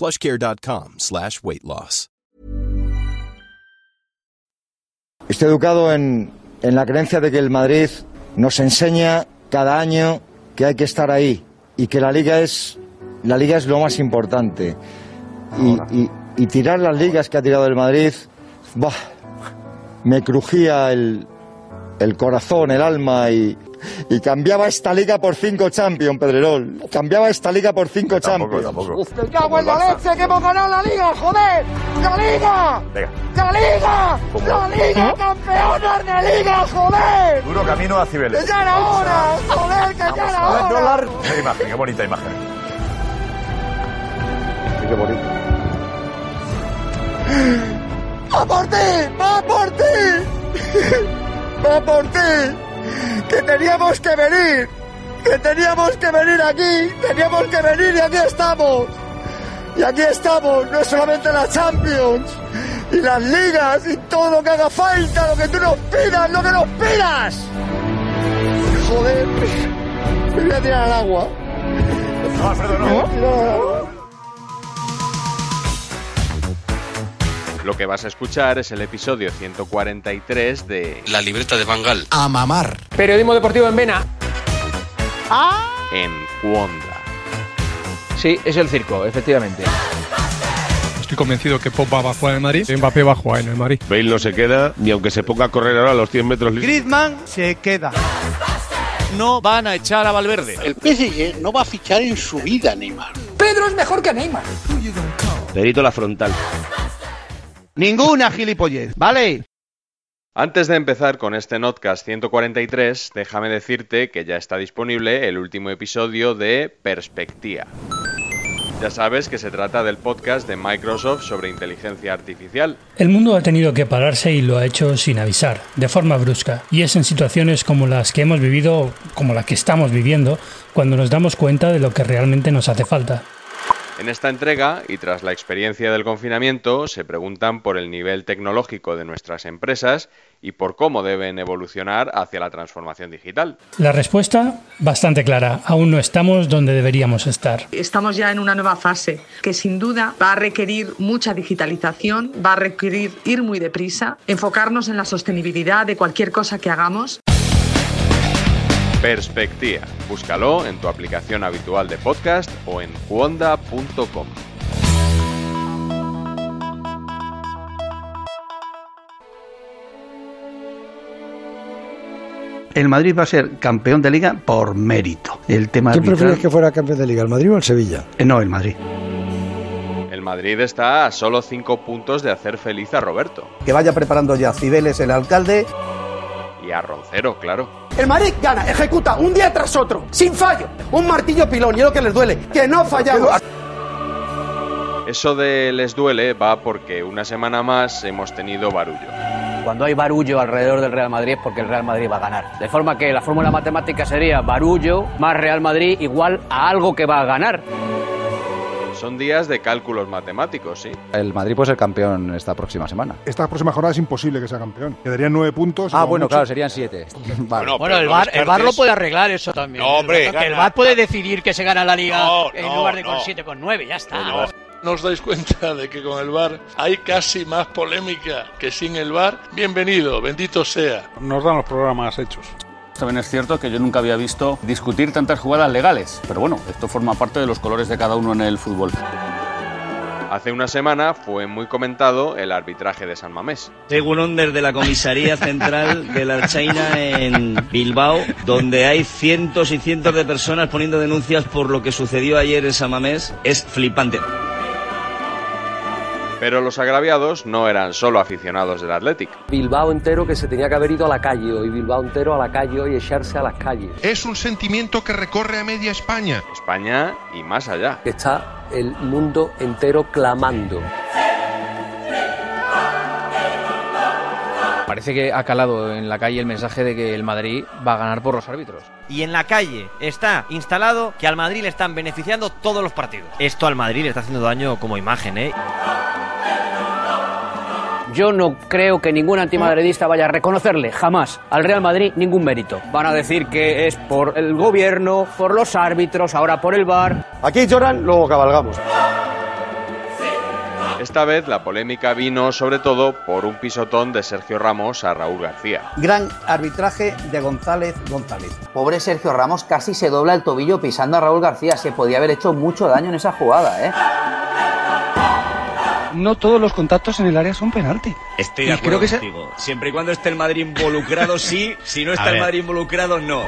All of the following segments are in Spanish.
plushcare.com slash weight loss. Estoy educado en, en la creencia de que el Madrid nos enseña cada año que hay que estar ahí y que la liga es, la liga es lo más importante. Y, y- y tirar las ligas que ha tirado el Madrid, bah, me crujía el, el corazón, el alma y, y cambiaba esta liga por cinco Champions, Pedrerol. Cambiaba esta liga por cinco Tampoco, Champions. tampoco. ¡Me cago en la leche que hemos ganado la liga, joder! ¡La liga! Venga, ¡La liga! ¿Cómo? ¡La liga! ¡Campeones de liga, joder! duro camino a ¡Que Cibeles. ya era hora! ¡Joder, que ya era hora! Qué imagen, qué bonita imagen. ¡Qué bonito! ¡Va por ti! ¡Va por ti! ¡Va por ti! ¡Que teníamos que venir! ¡Que teníamos que venir aquí! ¡Teníamos que venir y aquí estamos! Y aquí estamos, no es solamente la Champions, y las ligas, y todo lo que haga falta, lo que tú nos pidas, lo que nos pidas. Joder, me voy a tirar al agua. No, Alfredo, no. Lo que vas a escuchar es el episodio 143 de La libreta de Bangal. A mamar. Periodismo deportivo en Vena. En Cuonda. Sí, es el circo, efectivamente. Estoy convencido que Pop va a jugar en el Madrid, Mbappé va a jugar en el Madrid. Bale no se queda, ni aunque se ponga a correr ahora a los 100 metros. Griezmann se queda. No van a echar a Valverde. El PSG no va a fichar en su vida, Neymar. Pedro es mejor que Neymar. Perito la frontal. Ninguna gilipollez, ¿vale? Antes de empezar con este Notcast 143, déjame decirte que ya está disponible el último episodio de Perspectiva. Ya sabes que se trata del podcast de Microsoft sobre inteligencia artificial. El mundo ha tenido que pararse y lo ha hecho sin avisar, de forma brusca, y es en situaciones como las que hemos vivido, como la que estamos viviendo, cuando nos damos cuenta de lo que realmente nos hace falta. En esta entrega, y tras la experiencia del confinamiento, se preguntan por el nivel tecnológico de nuestras empresas y por cómo deben evolucionar hacia la transformación digital. La respuesta, bastante clara, aún no estamos donde deberíamos estar. Estamos ya en una nueva fase que sin duda va a requerir mucha digitalización, va a requerir ir muy deprisa, enfocarnos en la sostenibilidad de cualquier cosa que hagamos. Perspectiva. Búscalo en tu aplicación habitual de podcast o en cuonda.com. El Madrid va a ser campeón de liga por mérito. El tema ¿Quién arbitral- prefieres que fuera campeón de liga, el Madrid o el Sevilla? Eh, No, el Madrid. El Madrid está a solo 5 puntos de hacer feliz a Roberto. Que vaya preparando ya Cibeles, el alcalde. Y a Roncero, claro. El Madrid gana, ejecuta un día tras otro, sin fallo. Un martillo pilón, y es lo que les duele, que no fallamos. Eso de les duele va porque una semana más hemos tenido barullo. Cuando hay barullo alrededor del Real Madrid es porque el Real Madrid va a ganar. De forma que la fórmula matemática sería barullo más Real Madrid igual a algo que va a ganar. Son días de cálculos matemáticos, sí. El Madrid puede ser campeón esta próxima semana. Esta próxima jornada es imposible que sea campeón. Quedarían nueve puntos. Ah, bueno, mucho. claro, serían siete. Vale. Bueno, el VAR, el VAR lo puede arreglar eso también. No, hombre. Que el VAR puede decidir que se gana la liga No, en no, lugar de con no. 7 con 9, ya está. ¿No os dais cuenta de que con el VAR hay casi más polémica que sin el VAR? Bienvenido, bendito sea. Nos dan los programas hechos. También es cierto que yo nunca había visto discutir tantas jugadas legales. Pero bueno, esto forma parte de los colores de cada uno en el fútbol. Hace una semana fue muy comentado el arbitraje de San Mamés. Según desde la comisaría central de la Archaina en Bilbao, donde hay cientos y cientos de personas poniendo denuncias por lo que sucedió ayer en San Mamés, es flipante. Pero los agraviados no eran solo aficionados del Athletic. Bilbao entero que se tenía que haber ido a la calle hoy, Bilbao entero a la calle hoy, echarse a las calles. Es un sentimiento que recorre a media España. España y más allá. Está el mundo entero clamando. Parece que ha calado en la calle el mensaje de que el Madrid va a ganar por los árbitros. Y en la calle está instalado que al Madrid le están beneficiando todos los partidos. Esto al Madrid le está haciendo daño como imagen, ¿eh? Yo no creo que ningún antimadridista vaya a reconocerle jamás al Real Madrid ningún mérito. Van a decir que es por el gobierno, por los árbitros, ahora por el VAR. Aquí lloran, luego cabalgamos. Esta vez la polémica vino sobre todo por un pisotón de Sergio Ramos a Raúl García. Gran arbitraje de González González. Pobre Sergio Ramos casi se dobla el tobillo pisando a Raúl García. Se podía haber hecho mucho daño en esa jugada, ¿eh? No todos los contactos en el área son penalti. Estoy Y de acuerdo creo que se- contigo. Siempre y cuando esté el Madrid involucrado, sí. Si no está el. Madrid involucrado, no.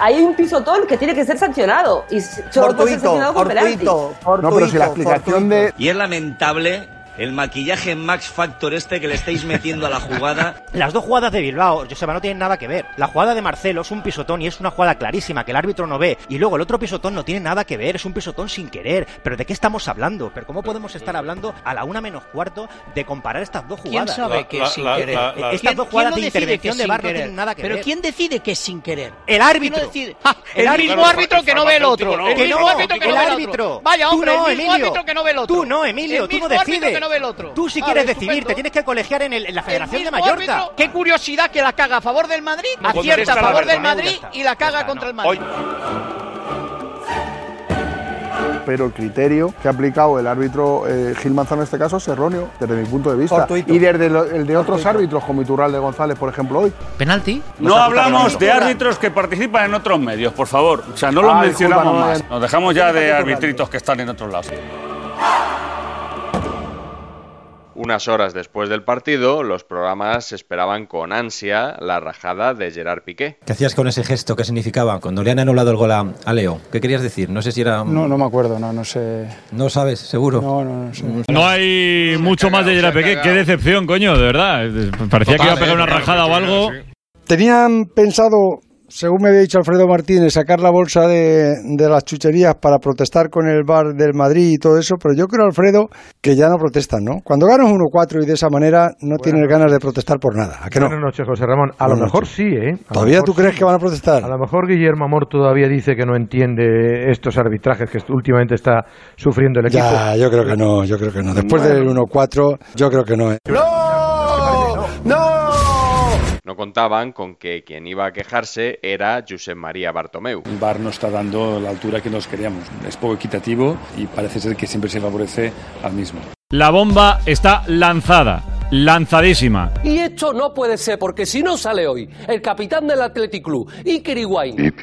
Hay un pisotón que tiene que ser sancionado y solo puede ser sancionado con penalti. No, pero si la explicación de... Y es lamentable el maquillaje Max Factor este que le estáis metiendo a la jugada. Las dos jugadas de Bilbao, Joseba, no tienen nada que ver. La jugada de Marcelo es un pisotón y es una jugada clarísima que el árbitro no ve. Y luego el otro pisotón no tiene nada que ver, es un pisotón sin querer. ¿Pero de qué estamos hablando? ¿Pero cómo podemos estar hablando a la una menos cuarto de comparar estas dos ¿Quién jugadas? sabe que sin querer? Eh, Estas ¿Quién- dos quién jugadas de intervención que de VAR no tienen nada que Pero ver. ¿quién decide que es sin querer? El árbitro. ¿Quién decide? ¡Ja! el, El mismo árbitro. árbitro que no ve el otro. El mismo no, árbitro que no ve el árbitro. otro. Vaya, Tú hombre, no, el mismo árbitro que no ve el otro. Tú no, Emilio, tú no árbitro decides. Que no ve el otro. Tú si quieres decidir, te tienes que colegiar en, el- en la Federación El de Mallorca. árbitro, Qué curiosidad que la caga a favor del Madrid, acierta a favor del. Madrid está. y la caga contra el Madrid. pero el criterio que ha aplicado el árbitro eh, Gil Manzano en este caso es erróneo, desde mi punto de vista. Fortuito. Y desde lo- el de otros árbitros, como Iturralde González, por ejemplo, hoy. ¿Penalti? No hablamos de árbitros que participan en otros medios, por favor. O sea, no los Ah, mencionamos más. no. Nos dejamos ya de arbitritos que están en otros lados. Unas horas después del partido, los programas esperaban con ansia la rajada de Gerard Piqué. ¿Qué hacías con ese gesto? ¿Qué significaba? Cuando le han anulado el gol a, a Leo, ¿qué querías decir? No sé si era... No, no me acuerdo, no, no sé. ¿No sabes, seguro. No, no, no sé. No hay mucho más de Gerard Piqué. Qué decepción, coño, de verdad. Parecía que iba a pegar una rajada o algo. Tenían pensado, según me había dicho Alfredo Martínez, sacar la bolsa de, de las chucherías para protestar con el bar del Madrid y todo eso, pero yo creo, Alfredo, que ya no protestan, ¿no? Cuando ganas 1-4 y de esa manera no tienes ganas de protestar por nada. ¿A que no? Buenas noches, José Ramón. A lo mejor noches. sí, ¿eh? A ¿Todavía tú crees que van a protestar? A lo mejor Guillermo Amor todavía dice que no entiende estos arbitrajes que últimamente está sufriendo el equipo. Ya, yo creo que no, yo creo que no. Después del 1-4, yo creo que no. ¿eh? No contaban con que quien iba a quejarse era Josep María Bartomeu. El VAR no está dando la altura que nos queríamos. Es poco equitativo y parece ser que siempre se favorece al mismo. La bomba está lanzada. Lanzadísima. Y esto no puede ser, porque si no sale hoy el capitán del Athletic Club, Iker Higuaín,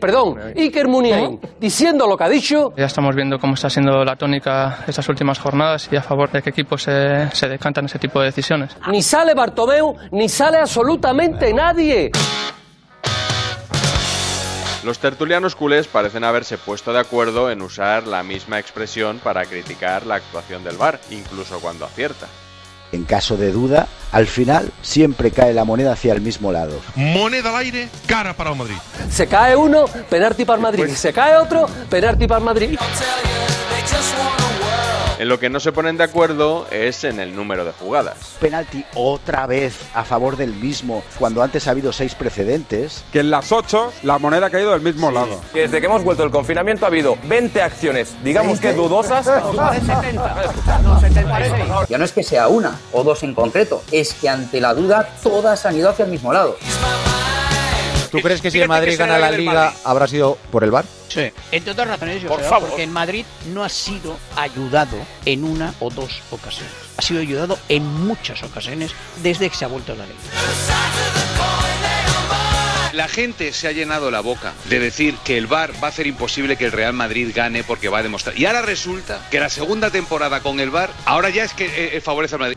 perdón, Iker Muniain, diciendo lo que ha dicho, Ya estamos viendo cómo está siendo la tónica estas últimas jornadas y a favor de qué equipos se, se decantan ese tipo de decisiones. ni sale Bartomeu, ni sale absolutamente nadie. Los tertulianos culés parecen haberse puesto de acuerdo en usar la misma expresión para criticar la actuación del VAR, incluso cuando acierta. En caso de duda, al final siempre cae la moneda hacia el mismo lado. Moneda al aire, cara para el Madrid. Se cae uno, penalti para el Madrid. Se cae otro, penalti para el Madrid. En lo que no se ponen de acuerdo es en el número de jugadas. Penalti otra vez a favor del mismo, cuando antes ha habido seis precedentes. Que en las 8 la moneda ha caído del mismo lado. Desde que hemos vuelto del confinamiento ha habido 20 acciones, digamos que dudosas. Ya no es que sea una o dos en concreto, es que ante la duda todas han ido hacia el mismo lado. ¿Tú crees que si el Madrid gana la Liga habrá sido por el bar? Sí. Entre otras razones, yo Por creo, favor. porque el Madrid no ha sido ayudado en una o dos ocasiones. Ha sido ayudado en muchas ocasiones desde que se ha vuelto a la ley. La gente se ha llenado la boca de decir que el VAR va a hacer imposible que el Real Madrid gane porque va a demostrar. Y ahora resulta que la segunda temporada con el VAR ahora ya es que eh, eh, favorece al Madrid.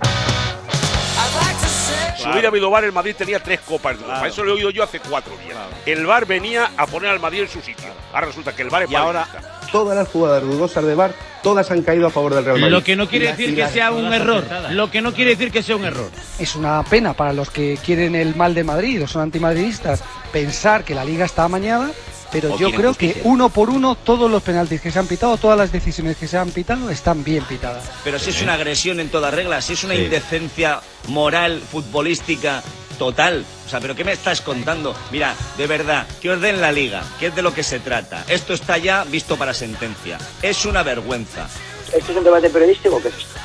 Si hubiera habido VAR, el Madrid tenía tres copas de. Eso lo he oído yo hace cuatro días. El VAR venía a poner al Madrid en su sitio. Ahora resulta que el VAR es Y ahora todas las jugadas dudosas de VAR, todas han caído a favor del Real Madrid. Lo que no quiere decir y que sea un error. Lo que no quiere decir que sea un error. Es una pena para los que quieren el mal de Madrid o son antimadridistas pensar que la liga está amañada, pero yo creo que uno por uno todos los penaltis que se han pitado, todas las decisiones que se han pitado están bien pitadas. Pero si es una agresión en toda regla, si es una Sí. indecencia moral, futbolística, total. O sea, ¿pero qué me estás contando? Mira, de verdad, que os den la liga, que es de lo que se trata. Esto está ya visto para sentencia. Es una vergüenza. ¿Esto es un debate periodístico o qué es esto?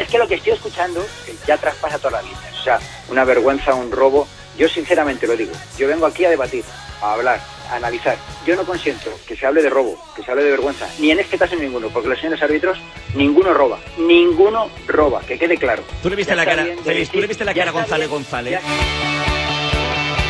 Es que lo que estoy escuchando ya traspasa todas las líneas. O sea, una vergüenza, un robo. Yo sinceramente lo digo. Yo vengo aquí a debatir, a hablar, a analizar. Yo no consiento que se hable de robo, que se hable de vergüenza. Ni en este caso ninguno, porque los señores árbitros, ninguno roba. Ninguno roba, que quede claro. ¿Tú le viste Ya la cara, bien de Félix, tú le viste la cara a González bien, González?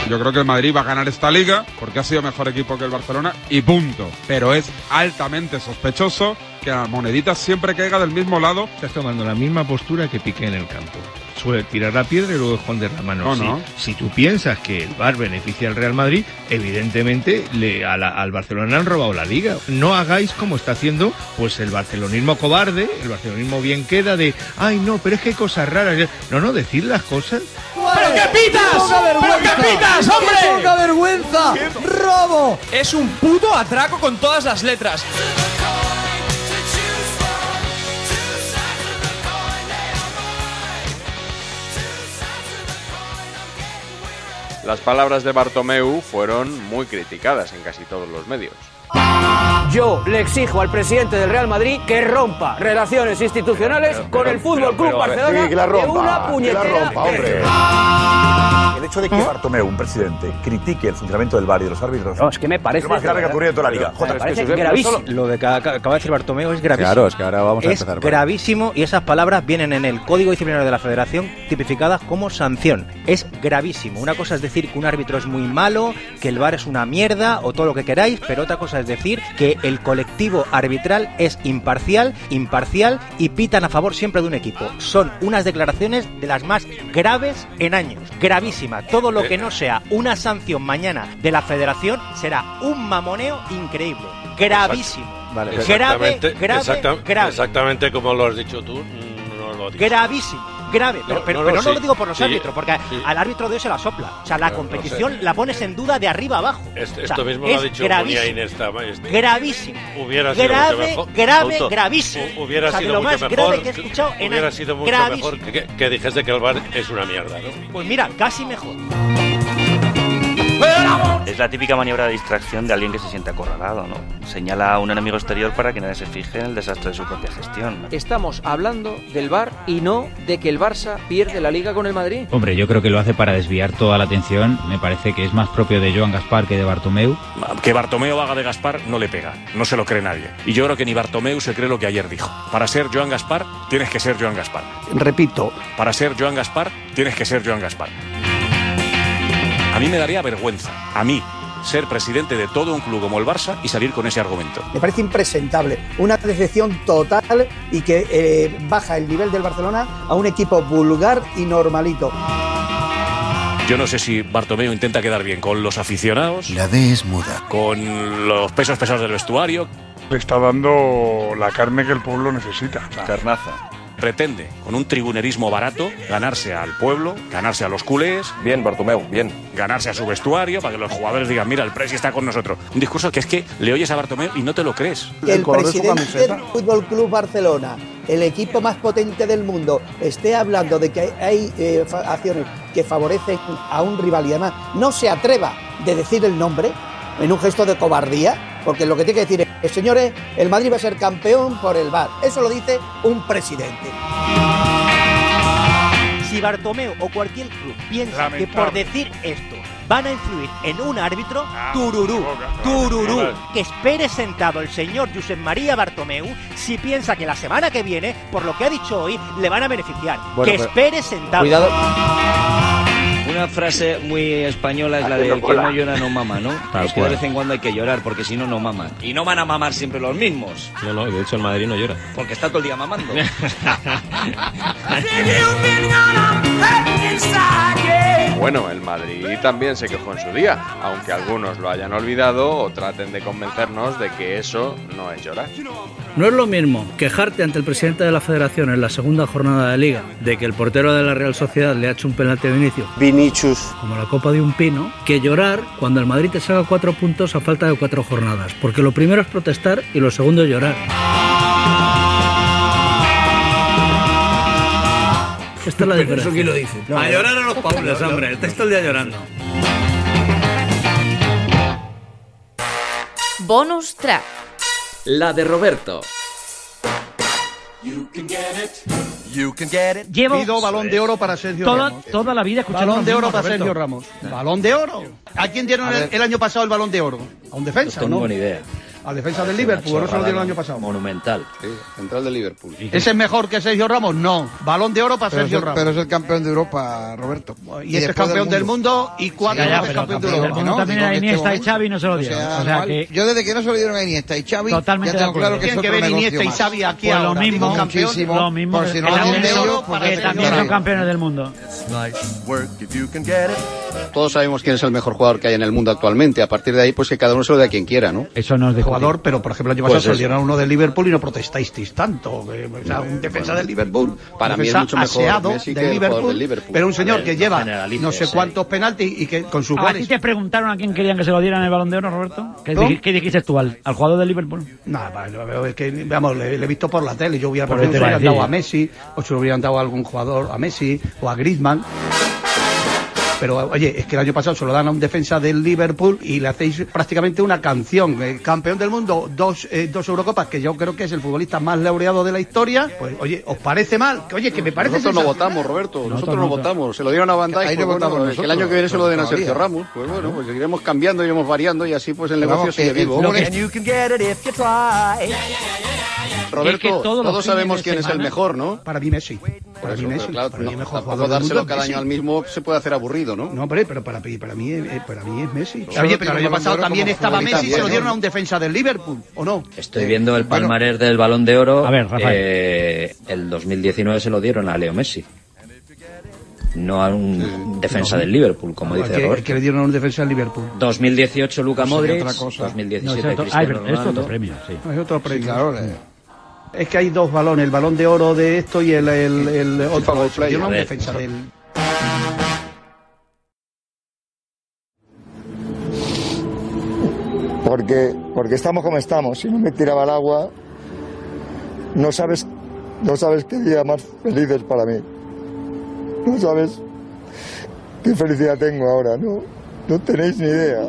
Yo creo que el Madrid va a ganar esta liga porque ha sido mejor equipo que el Barcelona y punto. Pero es altamente sospechoso que la monedita siempre caiga del mismo lado. Estás tomando la misma postura que Piqué en el campo. Suele tirar la piedra y luego esconder la mano. No, Sí. no. Si tú piensas que el VAR beneficia al Real Madrid, evidentemente le, a la- al Barcelona han robado la liga. No hagáis como está haciendo pues el barcelonismo cobarde, el barcelonismo bien queda de, ay no, pero es que hay cosas raras. No, no, decir las cosas. ¡Pero qué pitas! ¡Pero qué pitas, hombre! ¡Qué poca vergüenza! ¡Robo! Es un puto atraco con todas las letras. Las palabras de Bartomeu fueron muy criticadas en casi todos los medios. Yo le exijo al presidente del Real Madrid que rompa relaciones institucionales con el Fútbol Club Barcelona Sí, que la rompa, de una que la puñetera rompa, hombre. El hecho de que Bartomeu, un presidente, critique el funcionamiento del VAR y de los árbitros. No, es que me parece. Es lo más grave que ha ocurrido en toda la liga. Me Jota, parece es que gravísimo. Lo de que ac- acaba de decir Bartomeu es gravísimo. Claro, es que ahora vamos a Es empezar gravísimo y esas palabras vienen en el Código Disciplinario de la Federación tipificadas como sanción. Es gravísimo. Una cosa es decir que un árbitro es muy malo, que el VAR es una mierda o todo lo que queráis, pero otra cosa es decir que el colectivo arbitral es imparcial, imparcial y pitan a favor siempre de un equipo. Son unas declaraciones de las más graves en años. Todo lo que no sea una sanción mañana de la Federación será un mamoneo increíble. Gravísimo. Vale. Grave, Exactamente, grave, exacta- grave. Exactamente como lo has dicho tú, no lo digo. Gravísimo. Grave, pero, No, pero- no, pero lo digo por los sí, árbitros, porque sí. al árbitro de hoy se la sopla. O sea, la competición sé. la pones en duda de arriba abajo. Esto, O sea, esto mismo lo ha dicho gravísimo. Esta este- Gravísimo. Hubiera sido mucho grave, mejor. grave, gravísimo. Hu- Hubiera O sea, de sido lo mucho más mejor. grave que he escuchado en Hubiera sido mucho Gravísimo. mejor que, que dijese que el bar es una mierda, ¿no? Pues mira, casi mejor. Es la típica maniobra de distracción de alguien que se siente acorralado, ¿no? Señala a un enemigo exterior para que nadie se fije en el desastre de su propia gestión. Estamos hablando del Bar y no de que el Barça pierde la liga con el Madrid. Hombre, yo creo que lo hace para desviar toda la atención. Me parece que es más propio de Joan Gaspar que de Bartomeu. Que Bartomeu haga de Gaspar no le pega, no se lo cree nadie. Y yo creo que ni Bartomeu se cree lo que ayer dijo. Para ser Joan Gaspar, tienes que ser Joan Gaspar. Repito, Para ser Joan Gaspar, tienes que ser Joan Gaspar. A mí me daría vergüenza, a mí, ser presidente de todo un club como el Barça y salir con ese argumento. Me parece impresentable, una decepción total y que eh, baja el nivel del Barcelona a un equipo vulgar y normalito. Yo no sé si Bartomeu intenta quedar bien con los aficionados, La D es muda. con los pesos pesados del vestuario. Le está dando la carne que el pueblo necesita. Carnaza. Pretende, con un tribunerismo barato, ganarse al pueblo, ganarse a los culés. Bien, Bartomeu, bien. Ganarse a su vestuario para que los jugadores digan, mira, el Presi está con nosotros. Un discurso que es que le oyes a Bartomeu y no te lo crees. Que el presidente del Fútbol Club Barcelona, el equipo más potente del mundo, esté hablando de que hay eh, acciones que favorecen a un rival y además no se atreva de decir el nombre en un gesto de cobardía, porque lo que tiene que decir es, señores, el Madrid va a ser campeón por el VAR. Eso lo dice un presidente. Si Bartomeu o cualquier club piensa que por decir esto van a influir en un árbitro, tururú, tururú, que espere sentado el señor Josep María Bartomeu si piensa que la semana que viene, por lo que ha dicho hoy, le van a beneficiar. Bueno, que espere sentado. Cuidado. Una frase muy española, es la de el que no llora no mama, ¿no? Tal es que de vez en cuando hay que llorar, porque si no, no maman. Y no van a mamar siempre los mismos. No, no, de hecho el Madrid no llora. Porque está todo el día mamando. Bueno, el Madrid también se quejó en su día, aunque algunos lo hayan olvidado o traten de convencernos de que eso no es llorar. No es lo mismo quejarte ante el presidente de la federación en la segunda jornada de liga de que el portero de la Real Sociedad le ha hecho un penalti a Vinicius, Vinicius, como la copa de un pino, que llorar cuando el Madrid te saca cuatro puntos a falta de cuatro jornadas. Porque lo primero es protestar y lo segundo es llorar. Esta es la diferencia. ¿Eso quién lo dice? a llorar a los paules, hombre. Está todo el día llorando. Bonus track. La de Roberto. Llevo Pido balón de oro para Sergio toda, Ramos. toda la vida escuchando Balón de oro para Roberto. Sergio Ramos. Balón de oro. ¿A quién dieron A el, el año pasado el balón de oro? A un defensa, No tengo ¿no? ni idea. Al defensa del Liverpool, ¿no se lo dieron el año pasado? Monumental. Central de Liverpool. ¿Ese es mejor que Sergio Ramos? No. Balón de oro para Pero Sergio el, Ramos. pero es el campeón de Europa, Roberto. y este es campeón del mundo y cuatro Sí, ya, veces pero campeón de campeón Europa. del ¿no? mundo también era Iniesta este y Xavi no se lo dieron. O sea, que- Yo desde que no se lo dieron a Iniesta y Xavi, Totalmente ya tengo claro que es Tienen que otro ver Iniesta y. Xavi aquí Pues lo ahora. mismo, digo, campeón. lo mismo por si no el lo balón han de entendido, oro, para que que también son lo campeones del mundo. Todos sabemos quién es el mejor jugador que hay en el mundo actualmente. A partir de ahí, pues que cada uno se lo dé a quien quiera, ¿no? Eso no es de jugador, pero por ejemplo el año Pues pasado se lo eso. dieron a uno del Liverpool y no protestasteis tanto. que, o sea, un defensa del Liverpool, Para mí es mucho mejor Messi que el Liverpool, del Liverpool. pero un señor A ver, que lleva no sé eh. cuántos penaltis y que con sus ¿A ti goles. te preguntaron a quién querían que se lo dieran el balón de oro, Roberto? ¿Qué, dijiste tú al, al jugador del Liverpool? Nada, es que, vamos, le, le he visto por la tele. Yo hubiera Por preferido eso que te se lo iba a hubieran dado a. Messi o se lo hubieran dado a algún jugador, a Messi o a Griezmann. Pero oye, es que el año pasado se lo dan a un defensa del Liverpool y le hacéis prácticamente una canción. Eh, campeón del mundo, dos, eh, dos Eurocopas, que yo creo que es el futbolista más laureado de la historia. Pues oye, ¿os parece mal? Que, oye, que me parece Nosotros no votamos, Roberto. Nosotros, Nosotros no votamos. Se lo dieron a Van Dijk. No pues, bueno, votamos que el año que viene se lo den a Sergio. Ramos. Pues bueno, pues iremos cambiando, iremos variando y así pues el negocio vamos, sigue vivo. Roberto, Es que todos sabemos quién es el mejor, ¿no? Para mí Messi. Para mí pero Messi. claro, para mí no, el mejor tampoco dárselo cada Messi. año al mismo se puede hacer aburrido, ¿no? No, hombre, pero para, para, mí, eh, para mí es Messi. Oye, pero el año pasado también estaba Messi y se lo dieron ¿no? a un defensa del Liverpool, ¿o no? Estoy viendo el palmarés del balón de oro. Eh, el 2019 se lo dieron a Leo Messi. No a un defensa del Liverpool, como ¿A dice qué- Roberto. que le dieron a un defensa del Liverpool. 2018 Luca Eso Modric, otra cosa. 2017 No, otro- Cristiano ah, es- es otro Ronaldo. premio, Es otro premio. Es que hay dos balones, el balón de oro de esto y el, el, el otro. Dieron a un A ver, defensa del... porque, porque estamos como estamos. Si no me tiraba al agua, no sabes, no sabes qué día más feliz es para mí. No sabes qué felicidad tengo ahora, no, no tenéis ni idea.